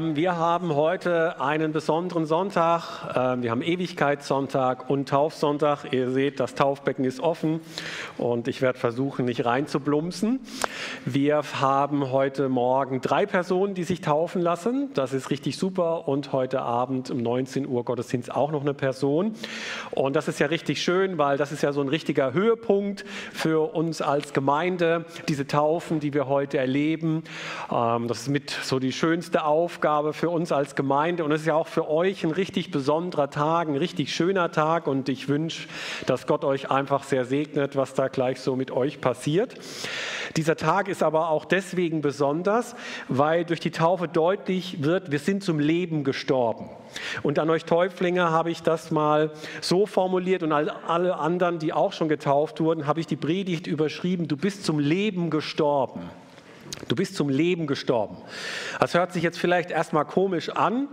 Wir haben heute einen besonderen Sonntag. Ähm, wir haben Ewigkeitssonntag und Taufsonntag. Ihr seht, das Taufbecken ist offen und ich werde versuchen, nicht reinzublumpsen. Wir haben heute Morgen drei Personen, die sich taufen lassen. Das ist richtig super. Und heute Abend um 19 Uhr Gottesdienst auch noch eine Person. Und das ist ja richtig schön, weil das ist ja so ein richtiger Höhepunkt für uns als Gemeinde, diese Taufen, die wir heute erleben. Ähm, das ist mit so die schönste Aufgabe Aufgabe für uns als Gemeinde und es ist ja auch für euch ein richtig besonderer Tag, ein richtig schöner Tag und ich wünsche, dass Gott euch einfach sehr segnet, was da gleich so mit euch passiert. Dieser Tag ist aber auch deswegen besonders, weil durch die Taufe deutlich wird, wir sind zum Leben gestorben. Und an euch Täuflinge habe ich das mal so formuliert und alle anderen, die auch schon getauft wurden, habe ich die Predigt überschrieben, du bist zum Leben gestorben. Du bist zum Leben gestorben. Das hört sich jetzt vielleicht erstmal komisch an,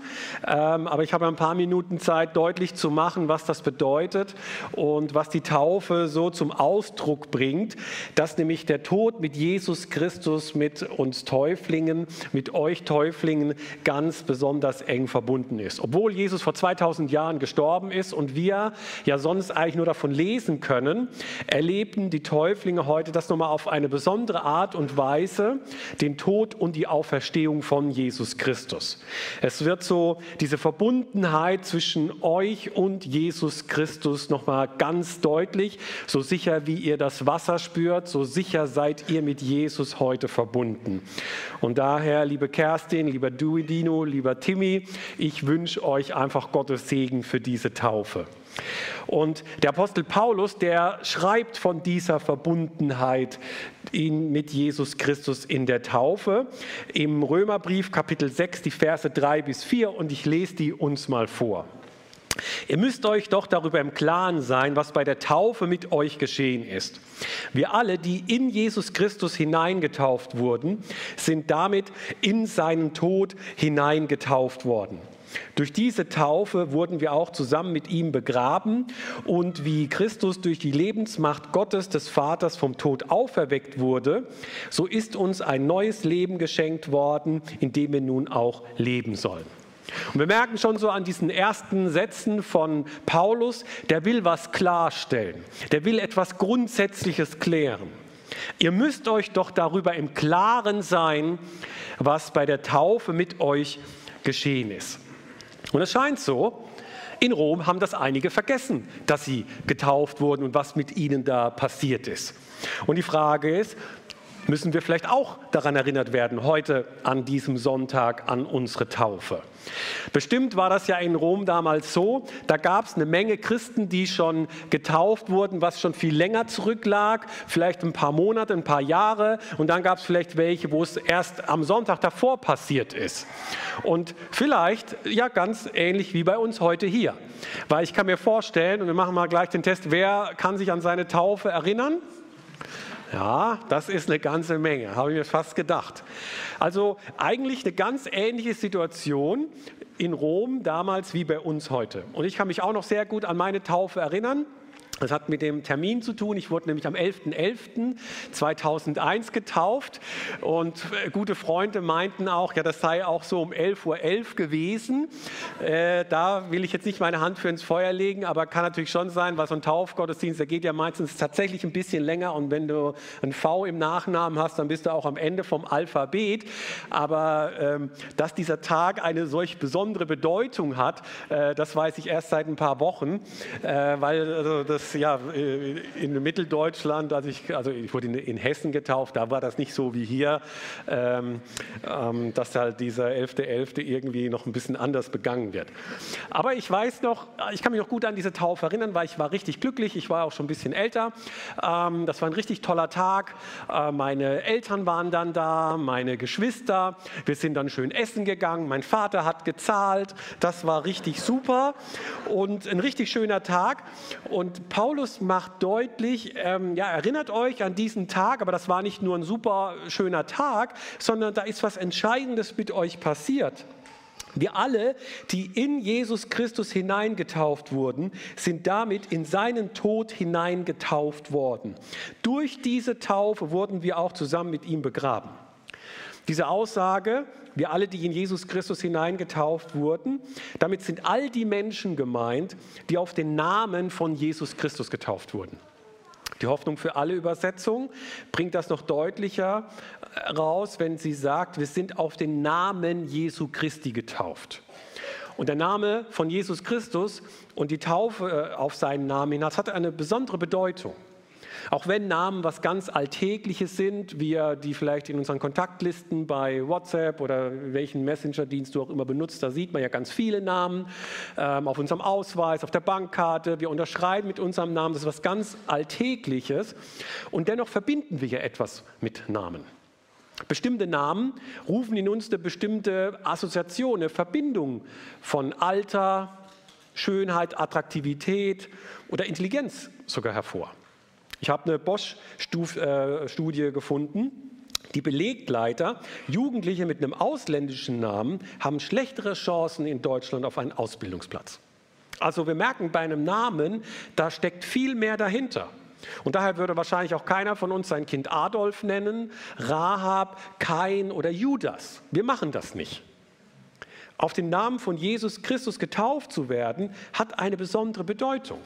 ähm, aber ich habe ein paar Minuten Zeit, deutlich zu machen, was das bedeutet und was die Taufe so zum Ausdruck bringt, dass nämlich der Tod mit Jesus Christus, mit uns Täuflingen, mit euch Täuflingen ganz besonders eng verbunden ist. Obwohl Jesus vor 2000 Jahren gestorben ist und wir ja sonst eigentlich nur davon lesen können, erleben die Täuflinge heute das nochmal auf eine besondere Art und Weise den Tod und die Auferstehung von Jesus Christus. Es wird so diese Verbundenheit zwischen euch und Jesus Christus nochmal ganz deutlich. So sicher wie ihr das Wasser spürt, so sicher seid ihr mit Jesus heute verbunden. Und daher, liebe Kerstin, lieber Duidino, lieber Timmy, ich wünsche euch einfach Gottes Segen für diese Taufe. Und der Apostel Paulus, der schreibt von dieser Verbundenheit mit Jesus Christus in der Taufe im Römerbrief Kapitel 6, die Verse 3 bis 4 und ich lese die uns mal vor. Ihr müsst euch doch darüber im Klaren sein, was bei der Taufe mit euch geschehen ist. Wir alle, die in Jesus Christus hineingetauft wurden, sind damit in seinen Tod hineingetauft worden. Durch diese Taufe wurden wir auch zusammen mit ihm begraben und wie Christus durch die Lebensmacht Gottes des Vaters vom Tod auferweckt wurde, so ist uns ein neues Leben geschenkt worden, in dem wir nun auch leben sollen. Und wir merken schon so an diesen ersten Sätzen von Paulus, der will was klarstellen, der will etwas Grundsätzliches klären. Ihr müsst euch doch darüber im Klaren sein, was bei der Taufe mit euch geschehen ist. Und es scheint so, in Rom haben das einige vergessen, dass sie getauft wurden und was mit ihnen da passiert ist. Und die Frage ist, müssen wir vielleicht auch daran erinnert werden, heute an diesem Sonntag an unsere Taufe. Bestimmt war das ja in Rom damals so, da gab es eine Menge Christen, die schon getauft wurden, was schon viel länger zurücklag, vielleicht ein paar Monate, ein paar Jahre und dann gab es vielleicht welche, wo es erst am Sonntag davor passiert ist. Und vielleicht ja ganz ähnlich wie bei uns heute hier, weil ich kann mir vorstellen, und wir machen mal gleich den Test, wer kann sich an seine Taufe erinnern? Ja, das ist eine ganze Menge, habe ich mir fast gedacht. Also eigentlich eine ganz ähnliche Situation in Rom damals wie bei uns heute. Und ich kann mich auch noch sehr gut an meine Taufe erinnern. Das hat mit dem Termin zu tun. Ich wurde nämlich am 11.11.2001 getauft und äh, gute Freunde meinten auch, ja, das sei auch so um 11.11 Uhr .11 gewesen. Äh, da will ich jetzt nicht meine Hand für ins Feuer legen, aber kann natürlich schon sein, weil so ein Taufgottesdienst, der geht ja meistens tatsächlich ein bisschen länger und wenn du ein V im Nachnamen hast, dann bist du auch am Ende vom Alphabet. Aber ähm, dass dieser Tag eine solch besondere Bedeutung hat, äh, das weiß ich erst seit ein paar Wochen, äh, weil also das ja, äh, in Mitteldeutschland, also ich, also ich wurde in, in, Hessen getauft, da war das nicht so wie hier, ähm, ähm, dass halt dieser 11.11. .11. irgendwie noch ein bisschen anders begangen wird. Aber ich weiß noch, ich kann mich noch gut an diese Taufe erinnern, weil ich war richtig glücklich, ich war auch schon ein bisschen älter. Ähm, das war ein richtig toller Tag. Äh, meine Eltern waren dann da, meine Geschwister. Wir sind dann schön essen gegangen. Mein Vater hat gezahlt. Das war richtig super und ein richtig schöner Tag. Und Paulus macht deutlich, ähm, ja, erinnert euch an diesen Tag, aber das war nicht nur ein super schöner Tag, sondern da ist was Entscheidendes mit euch passiert. Wir alle, die in Jesus Christus hineingetauft wurden, sind damit in seinen Tod hineingetauft worden. Durch diese Taufe wurden wir auch zusammen mit ihm begraben. Diese Aussage wir alle, die in Jesus Christus hineingetauft wurden. Damit sind all die Menschen gemeint, die auf den Namen von Jesus Christus getauft wurden. Die Hoffnung für alle Übersetzung bringt das noch deutlicher raus, wenn sie sagt, wir sind auf den Namen Jesu Christi getauft. Und der Name von Jesus Christus und die Taufe äh, auf seinen Namen hat eine besondere Bedeutung. Auch wenn Namen was ganz Alltägliches sind, wir die vielleicht in unseren Kontaktlisten bei WhatsApp oder welchen Messenger-Dienst du auch immer benutzt, da sieht man ja ganz viele Namen ähm, auf unserem Ausweis, auf der Bankkarte. Wir unterschreiben mit unserem Namen, das ist was ganz Alltägliches. Und dennoch verbinden wir ja etwas mit Namen. Bestimmte Namen rufen in uns eine bestimmte Assoziation, eine Verbindung von Alter, Schönheit, Attraktivität oder Intelligenz sogar hervor. Ich habe eine Bosch-Studie äh, gefunden, die belegt leider, Jugendliche mit einem ausländischen Namen haben schlechtere Chancen in Deutschland auf einen Ausbildungsplatz. Also wir merken bei einem Namen, da steckt viel mehr dahinter. Und daher würde wahrscheinlich auch keiner von uns sein Kind Adolf nennen, Rahab, Kain oder Judas. Wir machen das nicht. Auf den Namen von Jesus Christus getauft zu werden, hat eine besondere Bedeutung.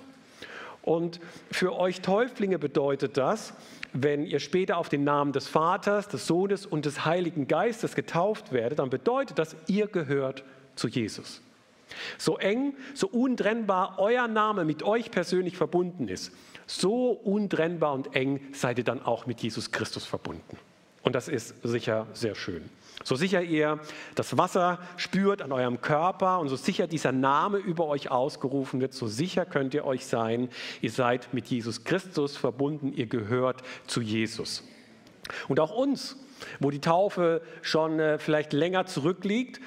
Und für euch Täuflinge bedeutet das, wenn ihr später auf den Namen des Vaters, des Sohnes und des Heiligen Geistes getauft werdet, dann bedeutet das, ihr gehört zu Jesus. So eng, so untrennbar euer Name mit euch persönlich verbunden ist, so untrennbar und eng seid ihr dann auch mit Jesus Christus verbunden. Und das ist sicher sehr schön. So sicher ihr das Wasser spürt an eurem Körper und so sicher dieser Name über euch ausgerufen wird, so sicher könnt ihr euch sein, ihr seid mit Jesus Christus verbunden, ihr gehört zu Jesus. Und auch uns, wo die Taufe schon äh, vielleicht länger zurückliegt,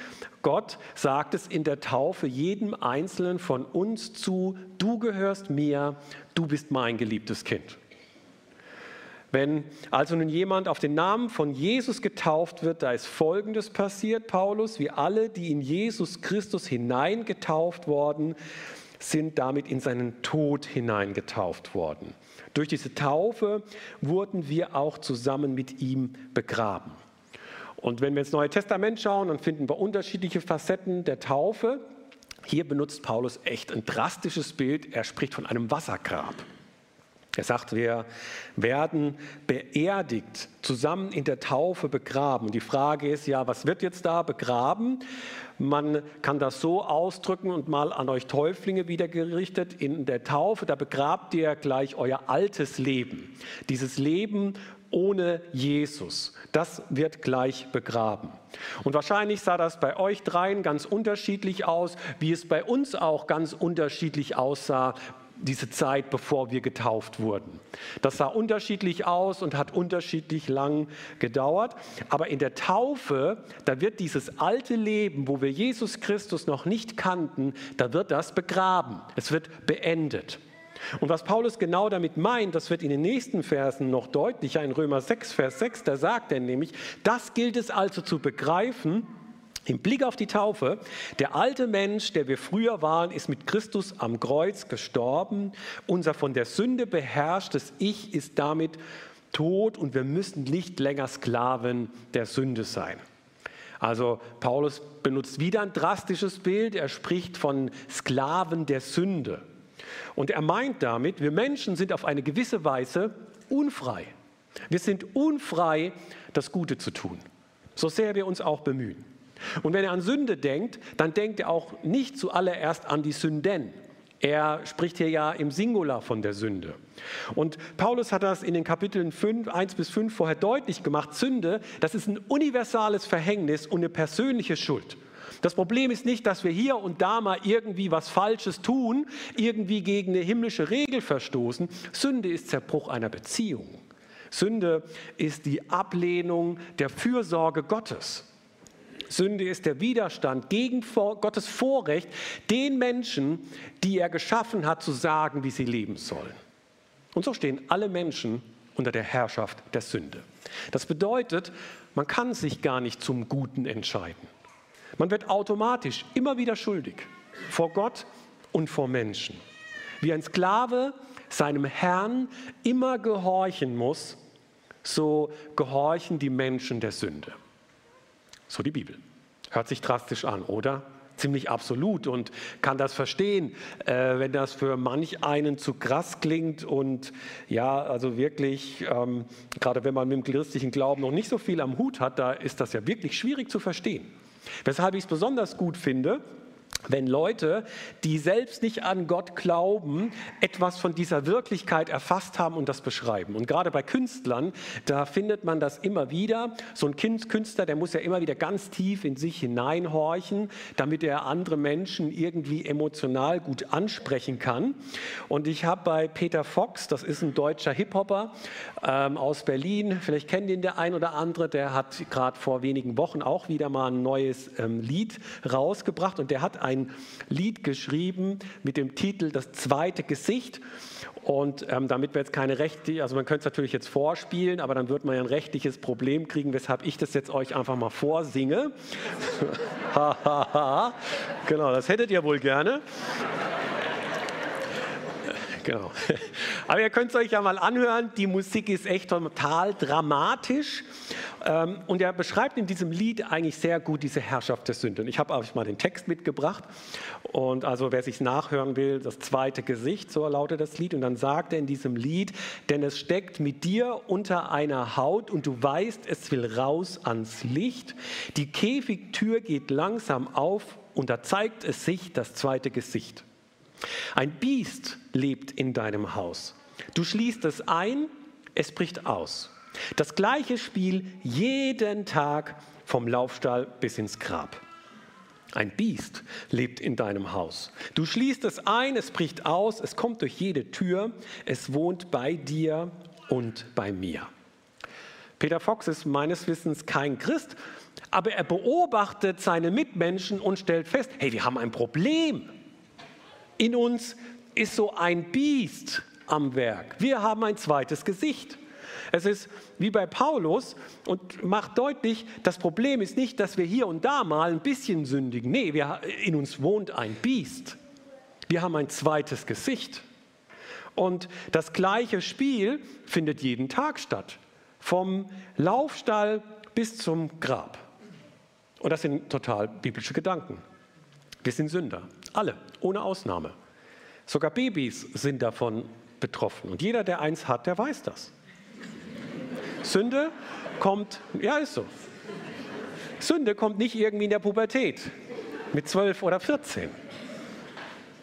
Gott sagt es in der Taufe jedem Einzelnen von uns zu, du gehörst mir, du bist mein geliebtes Kind. Wenn also nun jemand auf den Namen von Jesus getauft wird, da ist Folgendes passiert, Paulus, wie alle, die in Jesus Christus hineingetauft worden, sind damit in seinen Tod hineingetauft worden. Durch diese Taufe wurden wir auch zusammen mit ihm begraben. Und wenn wir ins Neue Testament schauen, dann finden wir unterschiedliche Facetten der Taufe. Hier benutzt Paulus echt ein drastisches Bild. Er spricht von einem Wassergrab. Er sagt, wir werden beerdigt, zusammen in der Taufe begraben. Die Frage ist ja, was wird jetzt da begraben? Man kann das so ausdrücken und mal an euch Täuflinge wieder gerichtet. In der Taufe, da begrabt ihr gleich euer altes Leben. Dieses Leben ohne Jesus. Das wird gleich begraben. Und wahrscheinlich sah das bei euch dreien ganz unterschiedlich aus, wie es bei uns auch ganz unterschiedlich aussah diese Zeit, bevor wir getauft wurden. Das sah unterschiedlich aus und hat unterschiedlich lang gedauert. Aber in der Taufe, da wird dieses alte Leben, wo wir Jesus Christus noch nicht kannten, da wird das begraben. Es wird beendet. Und was Paulus genau damit meint, das wird in den nächsten Versen noch deutlicher. In Römer 6, Vers 6, da sagt er nämlich, das gilt es also zu begreifen, im Blick auf die Taufe, der alte Mensch, der wir früher waren, ist mit Christus am Kreuz gestorben. Unser von der Sünde beherrschtes Ich ist damit tot und wir müssen nicht länger Sklaven der Sünde sein. Also Paulus benutzt wieder ein drastisches Bild. Er spricht von Sklaven der Sünde. Und er meint damit, wir Menschen sind auf eine gewisse Weise unfrei. Wir sind unfrei, das Gute zu tun, so sehr wir uns auch bemühen. Und wenn er an Sünde denkt, dann denkt er auch nicht zuallererst an die Sünden. Er spricht hier ja im Singular von der Sünde. Und Paulus hat das in den Kapiteln 5, 1 bis 5 vorher deutlich gemacht. Sünde, das ist ein universales Verhängnis und eine persönliche Schuld. Das Problem ist nicht, dass wir hier und da mal irgendwie was Falsches tun, irgendwie gegen eine himmlische Regel verstoßen. Sünde ist Zerbruch einer Beziehung. Sünde ist die Ablehnung der Fürsorge Gottes. Sünde ist der Widerstand gegen Gottes Vorrecht, den Menschen, die er geschaffen hat, zu sagen, wie sie leben sollen. Und so stehen alle Menschen unter der Herrschaft der Sünde. Das bedeutet, man kann sich gar nicht zum Guten entscheiden. Man wird automatisch immer wieder schuldig vor Gott und vor Menschen. Wie ein Sklave seinem Herrn immer gehorchen muss, so gehorchen die Menschen der Sünde. So die Bibel. Hört sich drastisch an, oder? Ziemlich absolut und kann das verstehen, äh, wenn das für manch einen zu krass klingt und ja, also wirklich, ähm, gerade wenn man mit dem christlichen Glauben noch nicht so viel am Hut hat, da ist das ja wirklich schwierig zu verstehen. Weshalb ich es besonders gut finde, wenn Leute, die selbst nicht an Gott glauben, etwas von dieser Wirklichkeit erfasst haben und das beschreiben. Und gerade bei Künstlern, da findet man das immer wieder. So ein Künstler, der muss ja immer wieder ganz tief in sich hineinhorchen, damit er andere Menschen irgendwie emotional gut ansprechen kann. Und ich habe bei Peter Fox, das ist ein deutscher Hip-Hopper ähm, aus Berlin, vielleicht kennt ihn der ein oder andere, der hat gerade vor wenigen Wochen auch wieder mal ein neues ähm, Lied rausgebracht und der hat ein ein Lied geschrieben mit dem Titel Das zweite Gesicht. Und ähm, damit wir jetzt keine Rechte, also man könnte es natürlich jetzt vorspielen, aber dann wird man ja ein rechtliches Problem kriegen, weshalb ich das jetzt euch einfach mal vorsinge. genau, das hättet ihr wohl gerne. Genau. Aber ihr könnt es euch ja mal anhören. Die Musik ist echt total dramatisch. Ähm, und er beschreibt in diesem Lied eigentlich sehr gut diese Herrschaft der Sünde. Und ich habe euch mal den Text mitgebracht. Und also wer sich nachhören will, das zweite Gesicht, so lautet das Lied. Und dann sagt er in diesem Lied, denn es steckt mit dir unter einer Haut und du weißt, es will raus ans Licht. Die Käfigtür geht langsam auf und da zeigt es sich das zweite Gesicht. Ein Biest lebt in deinem Haus. Du schließt es ein, es bricht aus. Das gleiche Spiel jeden Tag vom Laufstall bis ins Grab. Ein Biest lebt in deinem Haus. Du schließt es ein, es bricht aus, es kommt durch jede Tür, es wohnt bei dir und bei mir. Peter Fox ist meines Wissens kein Christ, aber er beobachtet seine Mitmenschen und stellt fest, hey, wir haben ein Problem. In uns ist so ein Biest am Werk. Wir haben ein zweites Gesicht. Es ist wie bei Paulus und macht deutlich, das Problem ist nicht, dass wir hier und da mal ein bisschen sündigen. Nee, wir, in uns wohnt ein Biest. Wir haben ein zweites Gesicht. Und das gleiche Spiel findet jeden Tag statt. Vom Laufstall bis zum Grab. Und das sind total biblische Gedanken. Wir sind Sünder. Alle, ohne Ausnahme. Sogar Babys sind davon betroffen. Und jeder, der eins hat, der weiß das. Sünde kommt, ja ist so. Sünde kommt nicht irgendwie in der Pubertät mit 12 oder 14.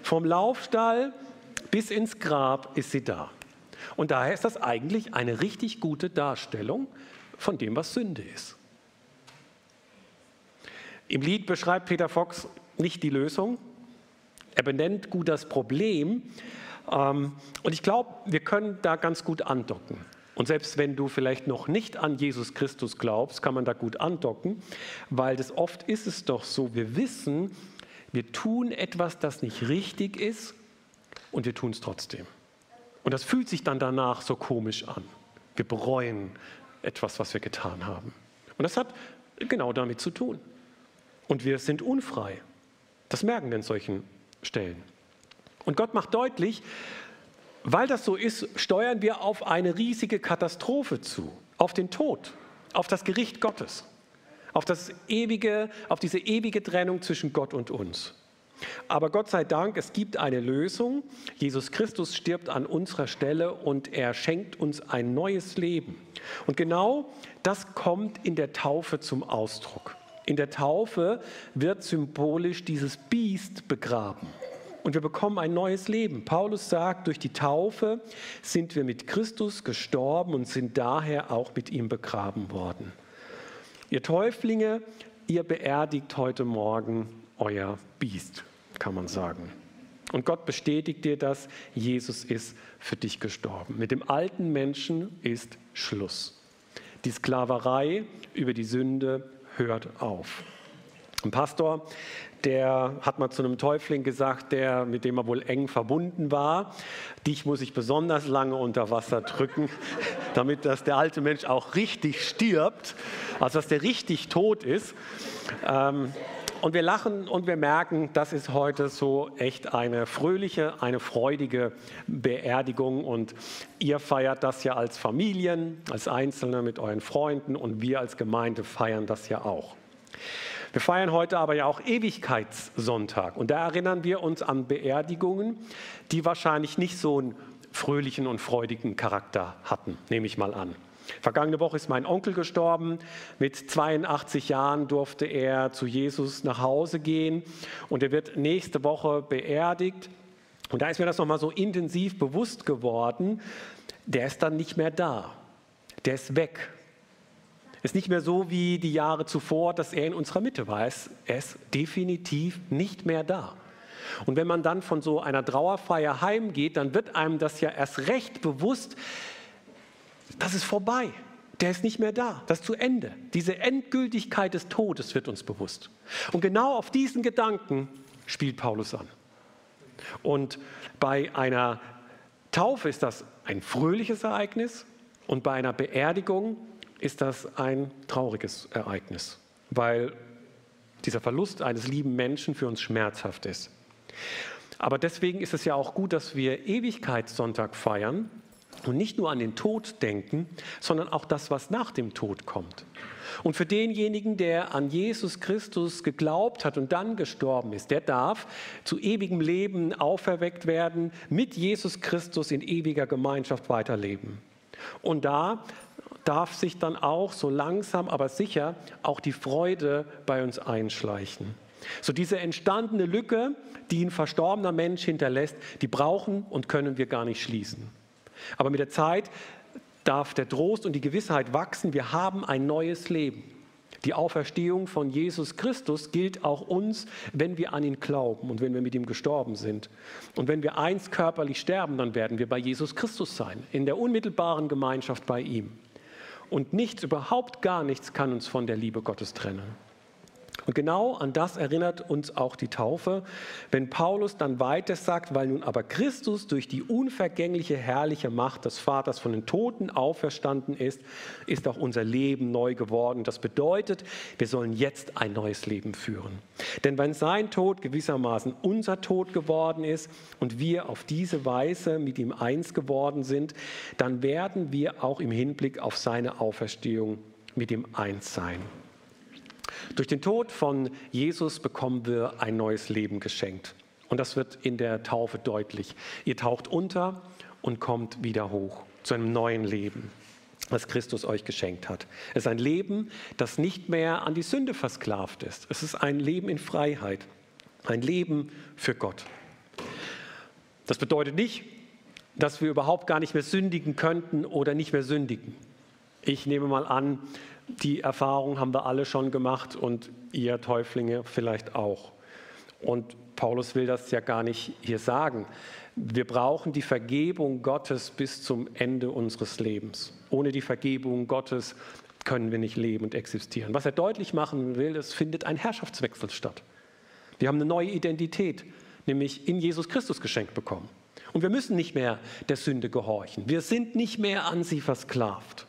Vom Laufstall bis ins Grab ist sie da. Und daher ist das eigentlich eine richtig gute Darstellung von dem, was Sünde ist. Im Lied beschreibt Peter Fox nicht die Lösung, er benennt gut das Problem. Ähm, und ich glaube, wir können da ganz gut andocken. Und selbst wenn du vielleicht noch nicht an Jesus Christus glaubst, kann man da gut andocken, weil das oft ist es doch so, wir wissen, wir tun etwas, das nicht richtig ist und wir tun es trotzdem. Und das fühlt sich dann danach so komisch an. Wir bereuen etwas, was wir getan haben. Und das hat genau damit zu tun. Und wir sind unfrei. Das merken wir in solchen Stellen. Und Gott macht deutlich, weil das so ist, steuern wir auf eine riesige Katastrophe zu, auf den Tod, auf das Gericht Gottes, auf, das ewige, auf diese ewige Trennung zwischen Gott und uns. Aber Gott sei Dank, es gibt eine Lösung. Jesus Christus stirbt an unserer Stelle und er schenkt uns ein neues Leben. Und genau das kommt in der Taufe zum Ausdruck. In der Taufe wird symbolisch dieses Biest begraben und wir bekommen ein neues Leben. Paulus sagt, durch die Taufe sind wir mit Christus gestorben und sind daher auch mit ihm begraben worden. Ihr Täuflinge, ihr beerdigt heute Morgen euer Biest, kann man sagen. Und Gott bestätigt dir das, Jesus ist für dich gestorben. Mit dem alten Menschen ist Schluss. Die Sklaverei über die Sünde hört auf. Ein Pastor, der hat mal zu einem Täufling gesagt, der, mit dem er wohl eng verbunden war, dich muss ich besonders lange unter Wasser drücken, damit dass der alte Mensch auch richtig stirbt, also dass der richtig tot ist. Ähm, und wir lachen und wir merken, das ist heute so echt eine fröhliche, eine freudige Beerdigung. Und ihr feiert das ja als Familien, als Einzelne mit euren Freunden und wir als Gemeinde feiern das ja auch. Wir feiern heute aber ja auch Ewigkeitssonntag und da erinnern wir uns an Beerdigungen, die wahrscheinlich nicht so einen fröhlichen und freudigen Charakter hatten, nehme ich mal an. Vergangene Woche ist mein Onkel gestorben. Mit 82 Jahren durfte er zu Jesus nach Hause gehen und er wird nächste Woche beerdigt. Und da ist mir das nochmal so intensiv bewusst geworden, der ist dann nicht mehr da. Der ist weg. Ist nicht mehr so wie die Jahre zuvor, dass er in unserer Mitte war. Er ist definitiv nicht mehr da. Und wenn man dann von so einer Trauerfeier heimgeht, dann wird einem das ja erst recht bewusst, das ist vorbei. Der ist nicht mehr da. Das ist zu Ende. Diese Endgültigkeit des Todes wird uns bewusst. Und genau auf diesen Gedanken spielt Paulus an. Und bei einer Taufe ist das ein fröhliches Ereignis und bei einer Beerdigung ist das ein trauriges Ereignis, weil dieser Verlust eines lieben Menschen für uns schmerzhaft ist. Aber deswegen ist es ja auch gut, dass wir Ewigkeitssonntag feiern und nicht nur an den Tod denken, sondern auch das, was nach dem Tod kommt. Und für denjenigen, der an Jesus Christus geglaubt hat und dann gestorben ist, der darf zu ewigem Leben auferweckt werden, mit Jesus Christus in ewiger Gemeinschaft weiterleben. Und da darf sich dann auch so langsam, aber sicher auch die Freude bei uns einschleichen. So diese entstandene Lücke, die ein verstorbener Mensch hinterlässt, die brauchen und können wir gar nicht schließen. Aber mit der Zeit darf der Trost und die Gewissheit wachsen, wir haben ein neues Leben. Die Auferstehung von Jesus Christus gilt auch uns, wenn wir an ihn glauben und wenn wir mit ihm gestorben sind. Und wenn wir einst körperlich sterben, dann werden wir bei Jesus Christus sein, in der unmittelbaren Gemeinschaft bei ihm. Und nichts, überhaupt gar nichts kann uns von der Liebe Gottes trennen. Und genau an das erinnert uns auch die Taufe, wenn Paulus dann weiter sagt, weil nun aber Christus durch die unvergängliche, herrliche Macht des Vaters von den Toten auferstanden ist, ist auch unser Leben neu geworden. Das bedeutet, wir sollen jetzt ein neues Leben führen. Denn wenn sein Tod gewissermaßen unser Tod geworden ist und wir auf diese Weise mit ihm eins geworden sind, dann werden wir auch im Hinblick auf seine Auferstehung mit ihm eins sein. Durch den Tod von Jesus bekommen wir ein neues Leben geschenkt. Und das wird in der Taufe deutlich. Ihr taucht unter und kommt wieder hoch zu einem neuen Leben, das Christus euch geschenkt hat. Es ist ein Leben, das nicht mehr an die Sünde versklavt ist. Es ist ein Leben in Freiheit, ein Leben für Gott. Das bedeutet nicht, dass wir überhaupt gar nicht mehr sündigen könnten oder nicht mehr sündigen. Ich nehme mal an, die Erfahrung haben wir alle schon gemacht und ihr Täuflinge vielleicht auch. Und Paulus will das ja gar nicht hier sagen. Wir brauchen die Vergebung Gottes bis zum Ende unseres Lebens. Ohne die Vergebung Gottes können wir nicht leben und existieren. Was er deutlich machen will, es findet ein Herrschaftswechsel statt. Wir haben eine neue Identität, nämlich in Jesus Christus geschenkt bekommen. Und wir müssen nicht mehr der Sünde gehorchen. Wir sind nicht mehr an sie versklavt.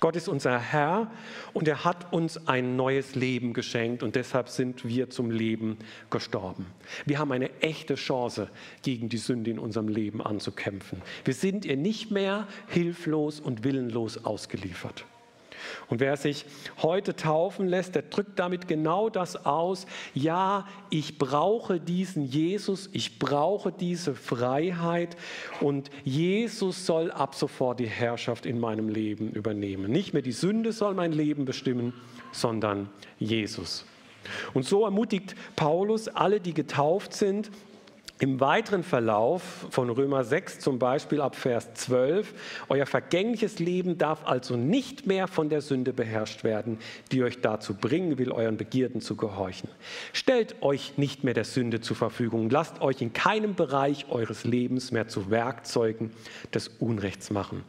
Gott ist unser Herr und er hat uns ein neues Leben geschenkt und deshalb sind wir zum Leben gestorben. Wir haben eine echte Chance, gegen die Sünde in unserem Leben anzukämpfen. Wir sind ihr nicht mehr hilflos und willenlos ausgeliefert. Und wer sich heute taufen lässt, der drückt damit genau das aus. Ja, ich brauche diesen Jesus, ich brauche diese Freiheit und Jesus soll ab sofort die Herrschaft in meinem Leben übernehmen. Nicht mehr die Sünde soll mein Leben bestimmen, sondern Jesus. Und so ermutigt Paulus alle, die getauft sind, im weiteren Verlauf von Römer 6 zum Beispiel ab Vers 12, euer vergängliches Leben darf also nicht mehr von der Sünde beherrscht werden, die euch dazu bringen will, euren Begierden zu gehorchen. Stellt euch nicht mehr der Sünde zur Verfügung, lasst euch in keinem Bereich eures Lebens mehr zu Werkzeugen des Unrechts machen.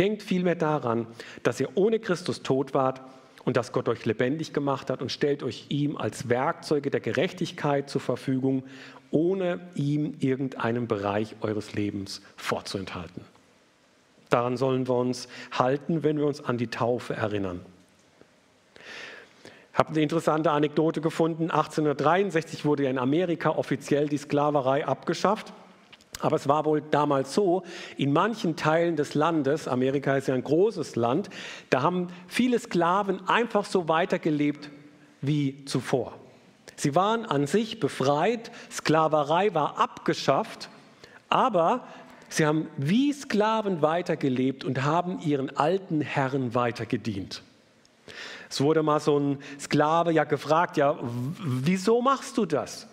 Denkt vielmehr daran, dass ihr ohne Christus tot wart und dass Gott euch lebendig gemacht hat und stellt euch ihm als Werkzeuge der Gerechtigkeit zur Verfügung ohne ihm irgendeinen Bereich eures Lebens vorzuenthalten. Daran sollen wir uns halten, wenn wir uns an die Taufe erinnern. Ich habe eine interessante Anekdote gefunden. 1863 wurde in Amerika offiziell die Sklaverei abgeschafft. Aber es war wohl damals so, in manchen Teilen des Landes, Amerika ist ja ein großes Land, da haben viele Sklaven einfach so weitergelebt wie zuvor. Sie waren an sich befreit, Sklaverei war abgeschafft, aber sie haben wie Sklaven weitergelebt und haben ihren alten Herren weitergedient. Es wurde mal so ein Sklave ja gefragt, ja, wieso machst du das?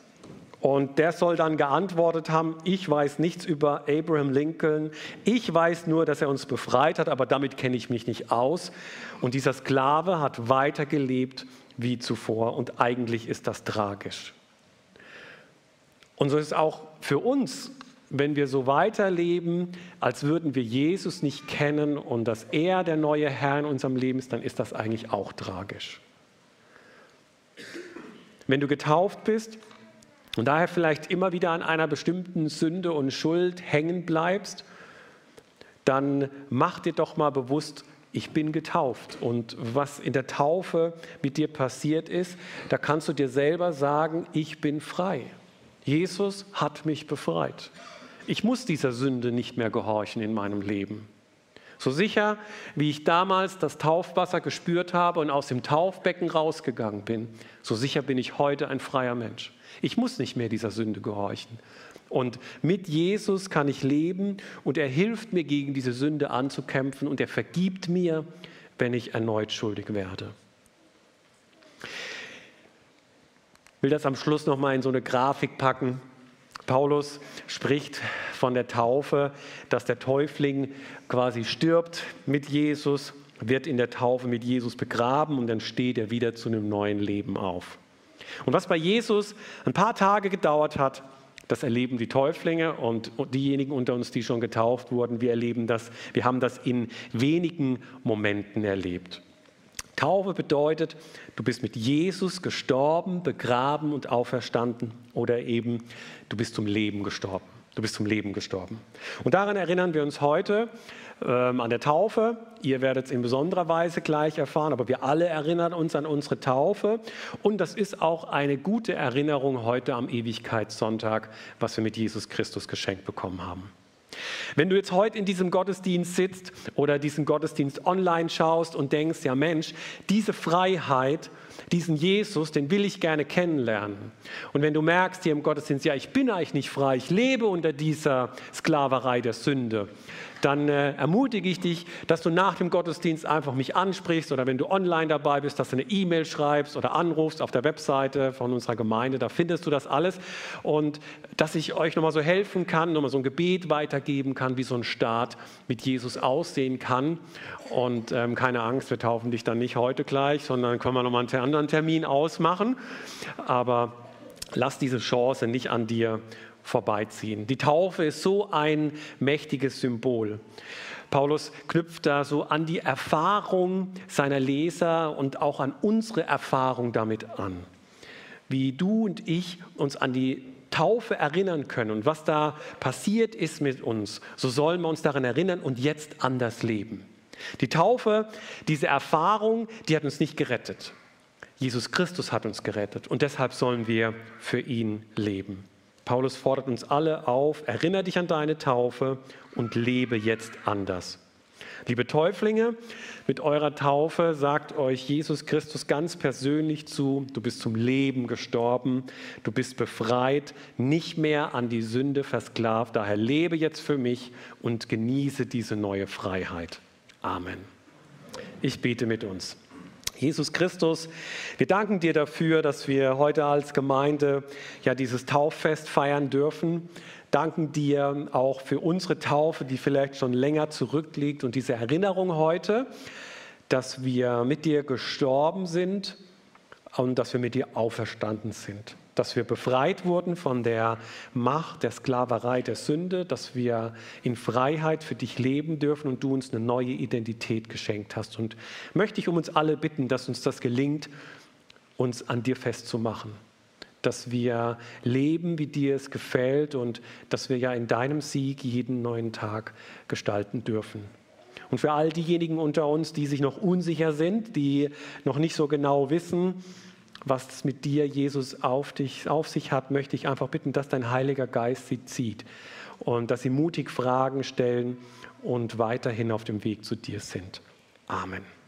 Und der soll dann geantwortet haben, ich weiß nichts über Abraham Lincoln, ich weiß nur, dass er uns befreit hat, aber damit kenne ich mich nicht aus. Und dieser Sklave hat weitergelebt wie zuvor und eigentlich ist das tragisch. Und so ist es auch für uns, wenn wir so weiterleben, als würden wir Jesus nicht kennen und dass er der neue Herr in unserem Leben ist, dann ist das eigentlich auch tragisch. Wenn du getauft bist, und daher vielleicht immer wieder an einer bestimmten Sünde und Schuld hängen bleibst, dann mach dir doch mal bewusst, ich bin getauft. Und was in der Taufe mit dir passiert ist, da kannst du dir selber sagen, ich bin frei. Jesus hat mich befreit. Ich muss dieser Sünde nicht mehr gehorchen in meinem Leben. So sicher, wie ich damals das Taufwasser gespürt habe und aus dem Taufbecken rausgegangen bin, so sicher bin ich heute ein freier Mensch. Ich muss nicht mehr dieser Sünde gehorchen. Und mit Jesus kann ich leben und er hilft mir gegen diese Sünde anzukämpfen und er vergibt mir, wenn ich erneut schuldig werde. Ich will das am Schluss noch mal in so eine Grafik packen. Paulus spricht von der Taufe, dass der Täufling quasi stirbt mit Jesus, wird in der Taufe mit Jesus begraben und dann steht er wieder zu einem neuen Leben auf. Und was bei Jesus ein paar Tage gedauert hat, das erleben die Täuflinge und diejenigen unter uns, die schon getauft wurden. Wir erleben das, wir haben das in wenigen Momenten erlebt. Taufe bedeutet, du bist mit Jesus gestorben, begraben und auferstanden oder eben du bist zum Leben gestorben. Du bist zum Leben gestorben. Und daran erinnern wir uns heute ähm, an der Taufe. Ihr werdet es in besonderer Weise gleich erfahren, aber wir alle erinnern uns an unsere Taufe. Und das ist auch eine gute Erinnerung heute am Ewigkeitssonntag, was wir mit Jesus Christus geschenkt bekommen haben. Wenn du jetzt heute in diesem Gottesdienst sitzt oder diesen Gottesdienst online schaust und denkst, ja Mensch, diese Freiheit, diesen Jesus, den will ich gerne kennenlernen. Und wenn du merkst hier im Gottesdienst, ja, ich bin eigentlich nicht frei, ich lebe unter dieser Sklaverei der Sünde, dann äh, ermutige ich dich, dass du nach dem Gottesdienst einfach mich ansprichst oder wenn du online dabei bist, dass du eine E-Mail schreibst oder anrufst auf der Webseite von unserer Gemeinde. Da findest du das alles. Und dass ich euch nochmal so helfen kann, nochmal so ein Gebet weitergeben kann, wie so ein Start mit Jesus aussehen kann. Und ähm, keine Angst, wir taufen dich dann nicht heute gleich, sondern können wir nochmal einen anderen Termin ausmachen. Aber lass diese Chance nicht an dir vorbeiziehen. Die Taufe ist so ein mächtiges Symbol. Paulus knüpft da so an die Erfahrung seiner Leser und auch an unsere Erfahrung damit an. Wie du und ich uns an die Taufe erinnern können und was da passiert ist mit uns, so sollen wir uns daran erinnern und jetzt anders leben. Die Taufe, diese Erfahrung, die hat uns nicht gerettet. Jesus Christus hat uns gerettet und deshalb sollen wir für ihn leben. Paulus fordert uns alle auf, erinnere dich an deine Taufe und lebe jetzt anders. Liebe Täuflinge, mit eurer Taufe sagt euch Jesus Christus ganz persönlich zu, du bist zum Leben gestorben, du bist befreit, nicht mehr an die Sünde versklavt, daher lebe jetzt für mich und genieße diese neue Freiheit. Amen. Ich bete mit uns. Jesus Christus, wir danken dir dafür, dass wir heute als Gemeinde ja dieses Tauffest feiern dürfen. Danken dir auch für unsere Taufe, die vielleicht schon länger zurückliegt und diese Erinnerung heute, dass wir mit dir gestorben sind und dass wir mit dir auferstanden sind dass wir befreit wurden von der Macht der Sklaverei der Sünde, dass wir in Freiheit für dich leben dürfen und du uns eine neue Identität geschenkt hast. Und möchte ich um uns alle bitten, dass uns das gelingt, uns an dir festzumachen, dass wir leben, wie dir es gefällt und dass wir ja in deinem Sieg jeden neuen Tag gestalten dürfen. Und für all diejenigen unter uns, die sich noch unsicher sind, die noch nicht so genau wissen, was mit dir, Jesus, auf, dich, auf sich hat, möchte ich einfach bitten, dass dein Heiliger Geist sie zieht und dass sie mutig Fragen stellen und weiterhin auf dem Weg zu dir sind. Amen.